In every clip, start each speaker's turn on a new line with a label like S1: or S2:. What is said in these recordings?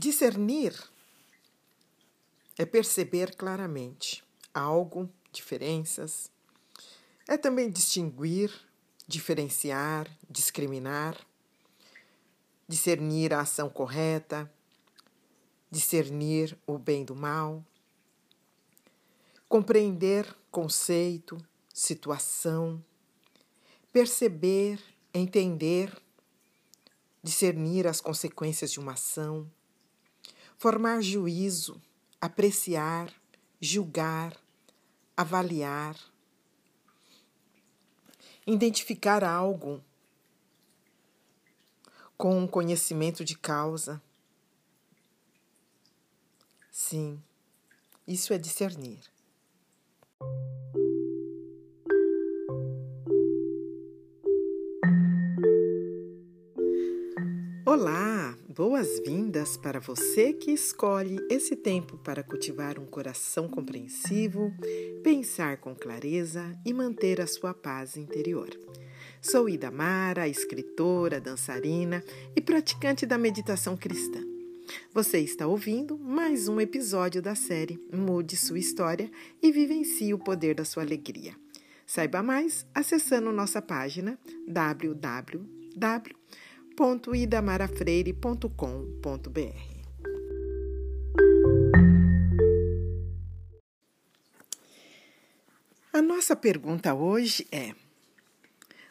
S1: Discernir é perceber claramente algo, diferenças, é também distinguir, diferenciar, discriminar, discernir a ação correta, discernir o bem do mal, compreender conceito, situação, perceber, entender, discernir as consequências de uma ação, formar juízo, apreciar, julgar, avaliar, identificar algo com um conhecimento de causa. Sim, isso é discernir. Boas-vindas para você que escolhe esse tempo para cultivar um coração compreensivo, pensar com clareza e manter a sua paz interior. Sou Ida Mara, escritora, dançarina e praticante da meditação cristã. Você está ouvindo mais um episódio da série Mude Sua História e Vivencie o Poder da Sua Alegria. Saiba mais acessando nossa página www www.idamarafreire.com.br. A nossa pergunta hoje é: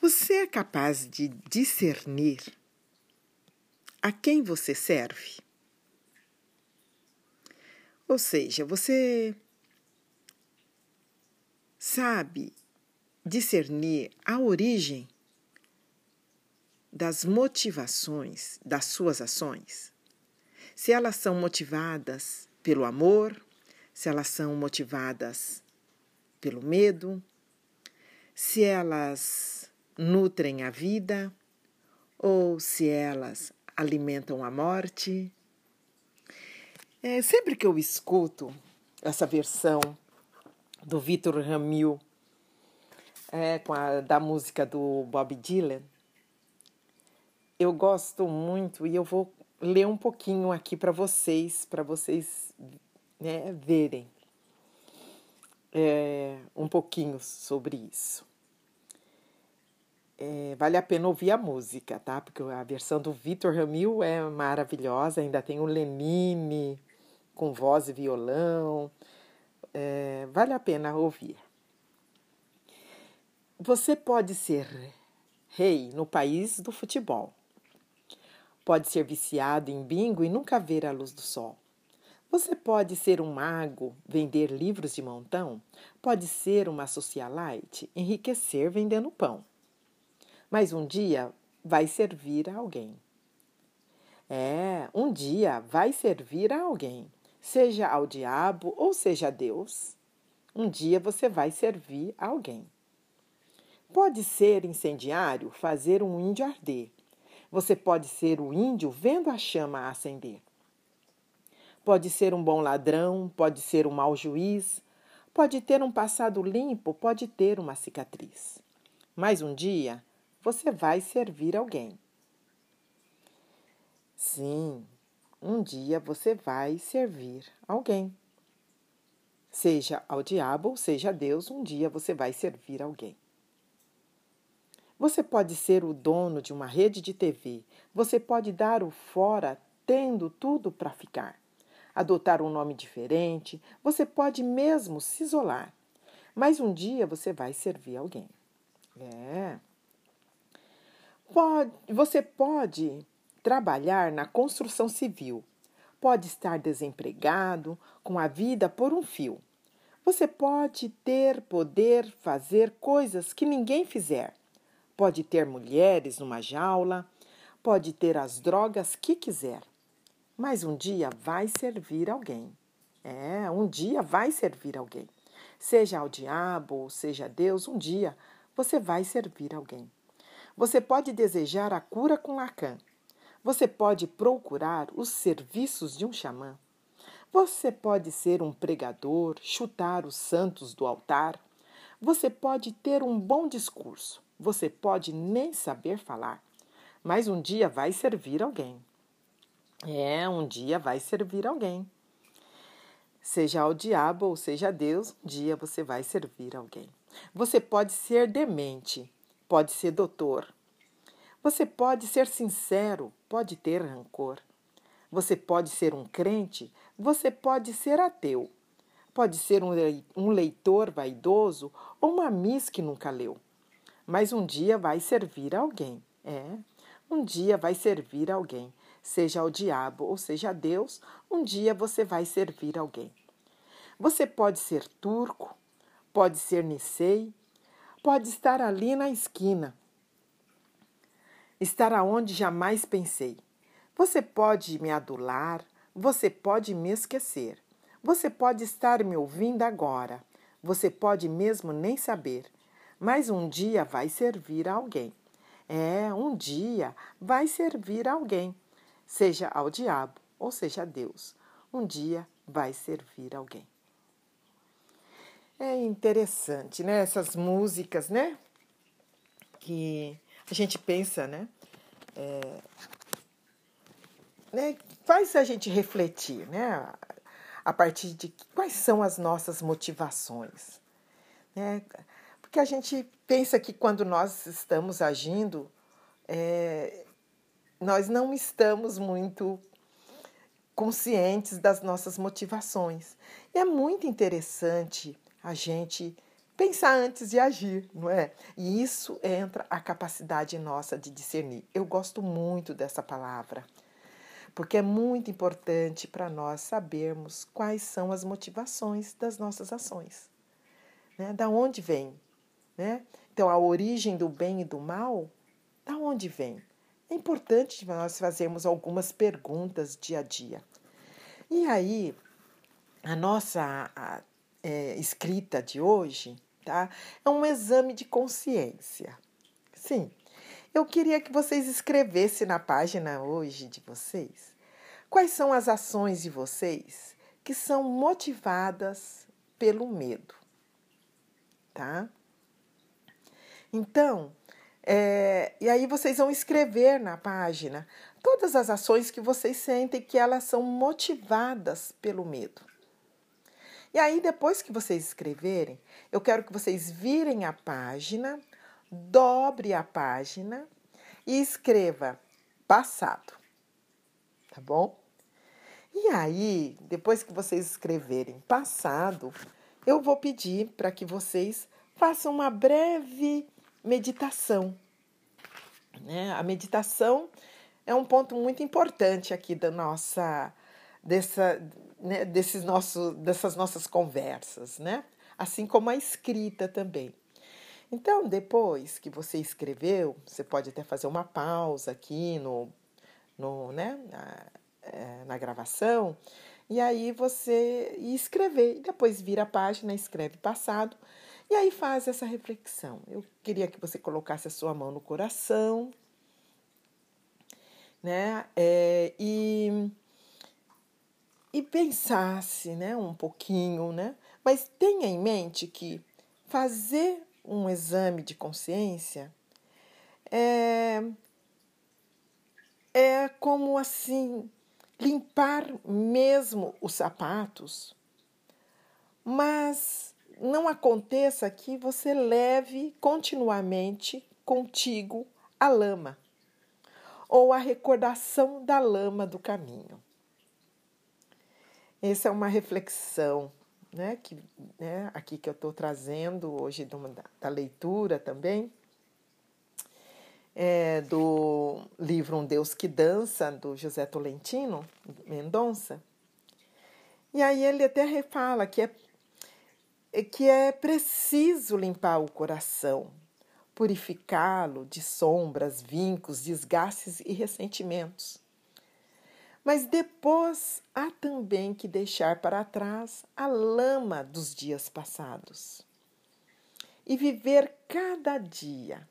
S1: Você é capaz de discernir a quem você serve? Ou seja, você sabe discernir a origem das motivações das suas ações, se elas são motivadas pelo amor, se elas são motivadas pelo medo, se elas nutrem a vida ou se elas alimentam a morte. É, sempre que eu escuto essa versão do Vitor Ramil é, a, da música do Bob Dylan, eu gosto muito e eu vou ler um pouquinho aqui para vocês, para vocês né, verem é, um pouquinho sobre isso. É, vale a pena ouvir a música, tá? Porque a versão do Vitor Ramil é maravilhosa, ainda tem o Lenine com voz e violão. É, vale a pena ouvir. Você pode ser rei no país do futebol Pode ser viciado em bingo e nunca ver a luz do sol. Você pode ser um mago, vender livros de montão. Pode ser uma socialite, enriquecer vendendo pão. Mas um dia vai servir a alguém. É, um dia vai servir a alguém, seja ao diabo ou seja a Deus. Um dia você vai servir a alguém. Pode ser incendiário, fazer um índio arder. Você pode ser o índio vendo a chama acender. Pode ser um bom ladrão, pode ser um mau juiz, pode ter um passado limpo, pode ter uma cicatriz. Mas um dia você vai servir alguém. Sim, um dia você vai servir alguém. Seja ao diabo seja a Deus, um dia você vai servir alguém. Você pode ser o dono de uma rede de TV. Você pode dar o fora tendo tudo para ficar. Adotar um nome diferente. Você pode mesmo se isolar. Mas um dia você vai servir alguém. É. Pode, você pode trabalhar na construção civil. Pode estar desempregado, com a vida por um fio. Você pode ter poder fazer coisas que ninguém fizer. Pode ter mulheres numa jaula, pode ter as drogas que quiser, mas um dia vai servir alguém. É, um dia vai servir alguém. Seja ao diabo ou seja a Deus, um dia você vai servir alguém. Você pode desejar a cura com Lacan. Você pode procurar os serviços de um xamã. Você pode ser um pregador, chutar os santos do altar. Você pode ter um bom discurso. Você pode nem saber falar, mas um dia vai servir alguém. É, um dia vai servir alguém. Seja ao diabo ou seja Deus, um dia você vai servir alguém. Você pode ser demente, pode ser doutor. Você pode ser sincero, pode ter rancor. Você pode ser um crente, você pode ser ateu. Pode ser um leitor vaidoso ou uma miss que nunca leu. Mas um dia vai servir alguém. É, um dia vai servir alguém seja ao diabo ou seja a Deus, um dia você vai servir alguém. Você pode ser turco, pode ser nicei, pode estar ali na esquina, estar aonde jamais pensei. Você pode me adular, você pode me esquecer, você pode estar me ouvindo agora, você pode mesmo nem saber, mas um dia vai servir a alguém. É, um dia vai servir a alguém seja ao diabo ou seja a Deus. Um dia vai servir alguém. É interessante, né? Essas músicas, né? Que a gente pensa, né? É, né? Faz a gente refletir, né? A partir de quais são as nossas motivações, né? Porque a gente pensa que quando nós estamos agindo, é, nós não estamos muito conscientes das nossas motivações. E é muito interessante a gente pensar antes de agir, não é? E isso entra a capacidade nossa de discernir. Eu gosto muito dessa palavra, porque é muito importante para nós sabermos quais são as motivações das nossas ações. Né? Da onde vem? Né? Então, a origem do bem e do mal, da onde vem? É importante nós fazermos algumas perguntas dia a dia. E aí, a nossa a, é, escrita de hoje tá, é um exame de consciência. Sim, eu queria que vocês escrevessem na página hoje de vocês quais são as ações de vocês que são motivadas pelo medo. Tá? Então, é, e aí vocês vão escrever na página todas as ações que vocês sentem que elas são motivadas pelo medo. E aí, depois que vocês escreverem, eu quero que vocês virem a página, dobre a página e escreva passado. Tá bom? E aí, depois que vocês escreverem passado, eu vou pedir para que vocês façam uma breve meditação. Né? A meditação é um ponto muito importante aqui da nossa dessa né, desses nossos dessas nossas conversas, né? Assim como a escrita também. Então, depois que você escreveu, você pode até fazer uma pausa aqui no, no né, na, é, na gravação, e aí você escrever, e depois vira a página, escreve passado, e aí faz essa reflexão. Eu queria que você colocasse a sua mão no coração, né? É, e, e pensasse, né, um pouquinho, né? Mas tenha em mente que fazer um exame de consciência é, é como assim limpar mesmo os sapatos, mas não aconteça que você leve continuamente contigo a lama ou a recordação da lama do caminho. Essa é uma reflexão né, que, né, aqui que eu estou trazendo hoje da, da leitura também, é, do livro Um Deus que Dança, do José Tolentino Mendonça. E aí ele até fala que é que é preciso limpar o coração, purificá-lo de sombras, vincos, desgastes e ressentimentos. Mas depois há também que deixar para trás a lama dos dias passados e viver cada dia,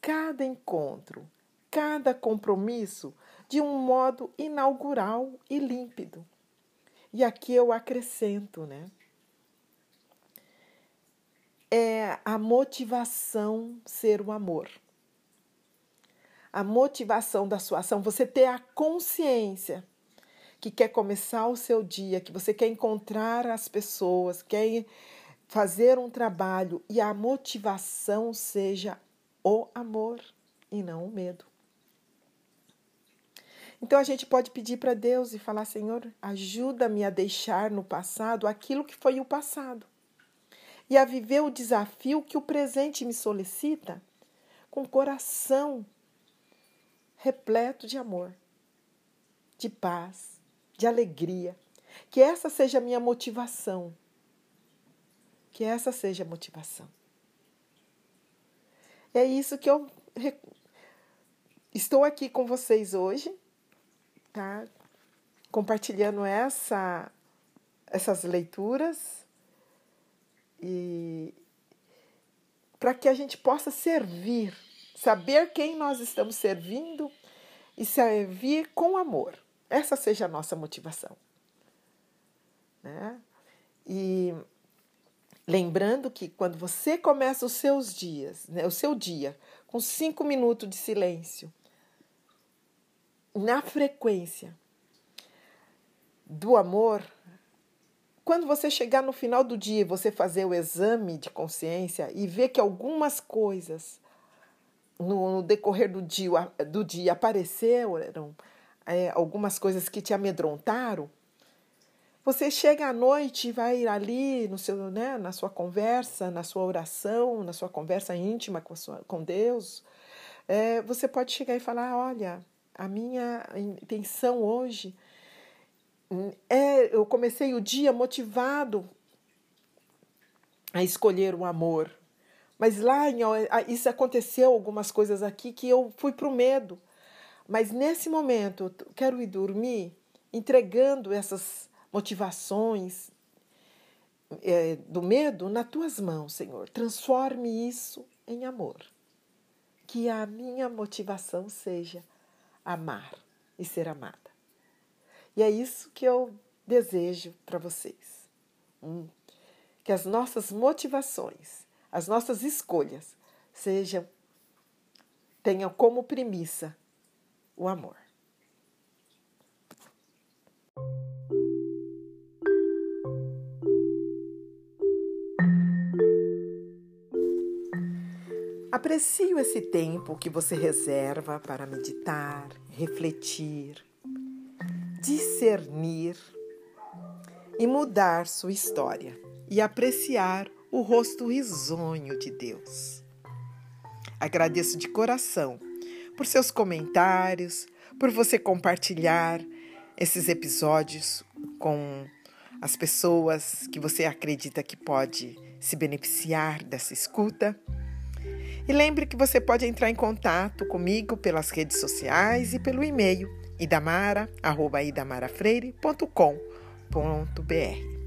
S1: cada encontro, cada compromisso de um modo inaugural e límpido. E aqui eu acrescento, né? É a motivação ser o amor. A motivação da sua ação, você ter a consciência que quer começar o seu dia, que você quer encontrar as pessoas, quer fazer um trabalho e a motivação seja o amor e não o medo. Então a gente pode pedir para Deus e falar: Senhor, ajuda-me a deixar no passado aquilo que foi o passado e a viver o desafio que o presente me solicita com coração repleto de amor, de paz, de alegria. Que essa seja a minha motivação. Que essa seja a motivação. É isso que eu estou aqui com vocês hoje, tá? Compartilhando essa essas leituras e para que a gente possa servir, saber quem nós estamos servindo e servir com amor. Essa seja a nossa motivação. Né? E lembrando que quando você começa os seus dias, né, o seu dia, com cinco minutos de silêncio, na frequência do amor, quando você chegar no final do dia, você fazer o exame de consciência e ver que algumas coisas no, no decorrer do dia, do dia apareceram, é, algumas coisas que te amedrontaram, você chega à noite e vai ali no seu, né, na sua conversa, na sua oração, na sua conversa íntima com, sua, com Deus, é, você pode chegar e falar: olha, a minha intenção hoje é, eu comecei o dia motivado a escolher o amor. Mas lá em, isso aconteceu algumas coisas aqui que eu fui para o medo. Mas nesse momento, eu quero ir dormir entregando essas motivações é, do medo nas tuas mãos, Senhor. Transforme isso em amor. Que a minha motivação seja amar e ser amada. E é isso que eu desejo para vocês. Hum. Que as nossas motivações, as nossas escolhas sejam tenham como premissa o amor. Aprecio esse tempo que você reserva para meditar, refletir, discernir e mudar sua história e apreciar o rosto risonho de Deus. Agradeço de coração por seus comentários, por você compartilhar esses episódios com as pessoas que você acredita que pode se beneficiar dessa escuta. E lembre que você pode entrar em contato comigo pelas redes sociais e pelo e-mail idamara.idamarafreire.com.br.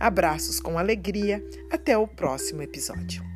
S1: Abraços com alegria, até o próximo episódio.